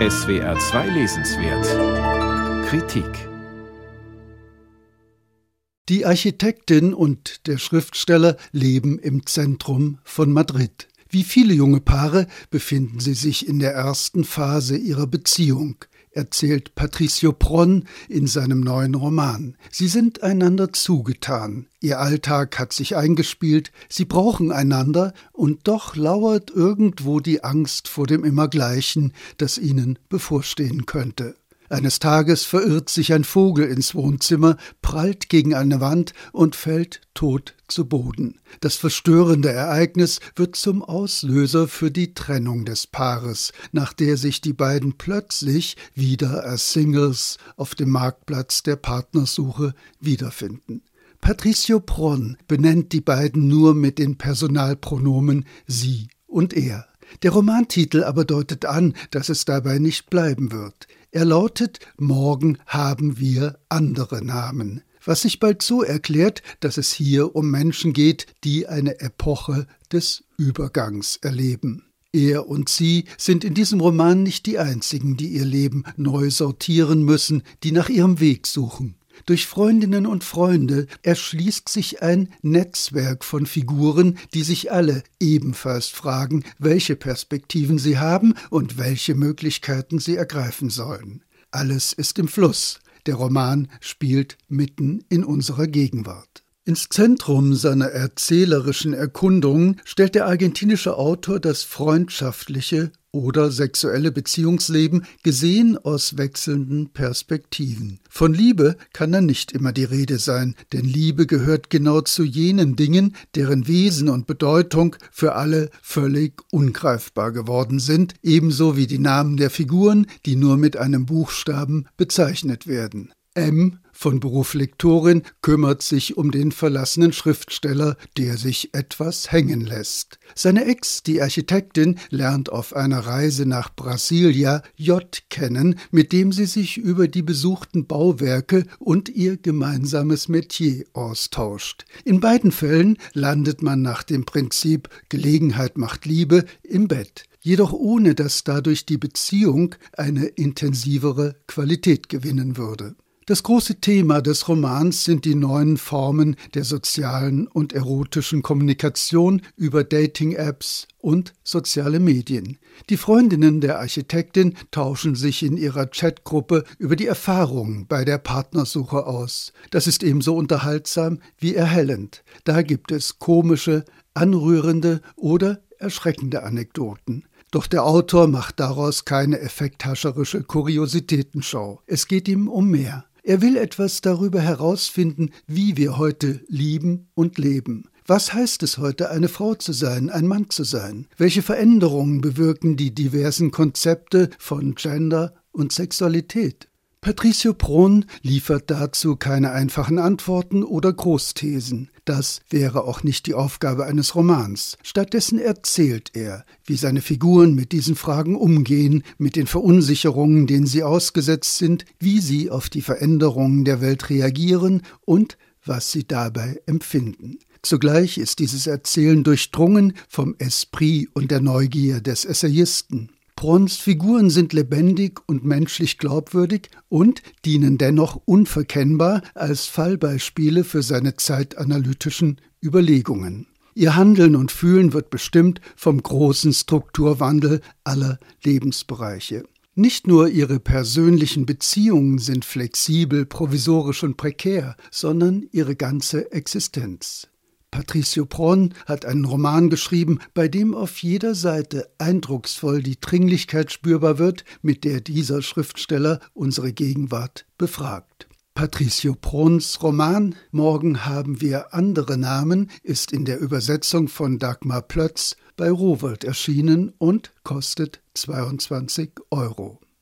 SWR 2 Lesenswert. Kritik. Die Architektin und der Schriftsteller leben im Zentrum von Madrid. Wie viele junge Paare befinden sie sich in der ersten Phase ihrer Beziehung erzählt Patricio Pron in seinem neuen Roman. Sie sind einander zugetan. Ihr Alltag hat sich eingespielt, sie brauchen einander, und doch lauert irgendwo die Angst vor dem Immergleichen, das ihnen bevorstehen könnte. Eines Tages verirrt sich ein Vogel ins Wohnzimmer, prallt gegen eine Wand und fällt tot zu Boden. Das verstörende Ereignis wird zum Auslöser für die Trennung des Paares, nach der sich die beiden plötzlich wieder als Singles auf dem Marktplatz der Partnersuche wiederfinden. Patricio Pron benennt die beiden nur mit den Personalpronomen sie und er. Der Romantitel aber deutet an, dass es dabei nicht bleiben wird. Er lautet Morgen haben wir andere Namen, was sich bald so erklärt, dass es hier um Menschen geht, die eine Epoche des Übergangs erleben. Er und sie sind in diesem Roman nicht die einzigen, die ihr Leben neu sortieren müssen, die nach ihrem Weg suchen. Durch Freundinnen und Freunde erschließt sich ein Netzwerk von Figuren, die sich alle ebenfalls fragen, welche Perspektiven sie haben und welche Möglichkeiten sie ergreifen sollen. Alles ist im Fluss. Der Roman spielt mitten in unserer Gegenwart. Ins Zentrum seiner erzählerischen Erkundung stellt der argentinische Autor das freundschaftliche oder sexuelle Beziehungsleben gesehen aus wechselnden Perspektiven. Von Liebe kann dann nicht immer die Rede sein, denn Liebe gehört genau zu jenen Dingen, deren Wesen und Bedeutung für alle völlig ungreifbar geworden sind, ebenso wie die Namen der Figuren, die nur mit einem Buchstaben bezeichnet werden. M von Beruf Lektorin kümmert sich um den verlassenen Schriftsteller, der sich etwas hängen lässt. Seine Ex, die Architektin, lernt auf einer Reise nach Brasilia J kennen, mit dem sie sich über die besuchten Bauwerke und ihr gemeinsames Metier austauscht. In beiden Fällen landet man nach dem Prinzip Gelegenheit macht Liebe im Bett jedoch ohne dass dadurch die Beziehung eine intensivere Qualität gewinnen würde. Das große Thema des Romans sind die neuen Formen der sozialen und erotischen Kommunikation über Dating-Apps und soziale Medien. Die Freundinnen der Architektin tauschen sich in ihrer Chatgruppe über die Erfahrungen bei der Partnersuche aus. Das ist ebenso unterhaltsam wie erhellend. Da gibt es komische, anrührende oder erschreckende Anekdoten. Doch der Autor macht daraus keine effekthascherische Kuriositätenschau. Es geht ihm um mehr. Er will etwas darüber herausfinden, wie wir heute lieben und leben. Was heißt es heute, eine Frau zu sein, ein Mann zu sein? Welche Veränderungen bewirken die diversen Konzepte von Gender und Sexualität? Patricio Pron liefert dazu keine einfachen Antworten oder Großthesen. Das wäre auch nicht die Aufgabe eines Romans. Stattdessen erzählt er, wie seine Figuren mit diesen Fragen umgehen, mit den Verunsicherungen, denen sie ausgesetzt sind, wie sie auf die Veränderungen der Welt reagieren und was sie dabei empfinden. Zugleich ist dieses Erzählen durchdrungen vom Esprit und der Neugier des Essayisten. Brons Figuren sind lebendig und menschlich glaubwürdig und dienen dennoch unverkennbar als Fallbeispiele für seine zeitanalytischen Überlegungen. Ihr Handeln und Fühlen wird bestimmt vom großen Strukturwandel aller Lebensbereiche. Nicht nur ihre persönlichen Beziehungen sind flexibel, provisorisch und prekär, sondern ihre ganze Existenz. Patricio Pron hat einen Roman geschrieben, bei dem auf jeder Seite eindrucksvoll die Dringlichkeit spürbar wird, mit der dieser Schriftsteller unsere Gegenwart befragt. Patricio Prons Roman Morgen haben wir andere Namen ist in der Übersetzung von Dagmar Plötz bei Rowold erschienen und kostet 22 Euro.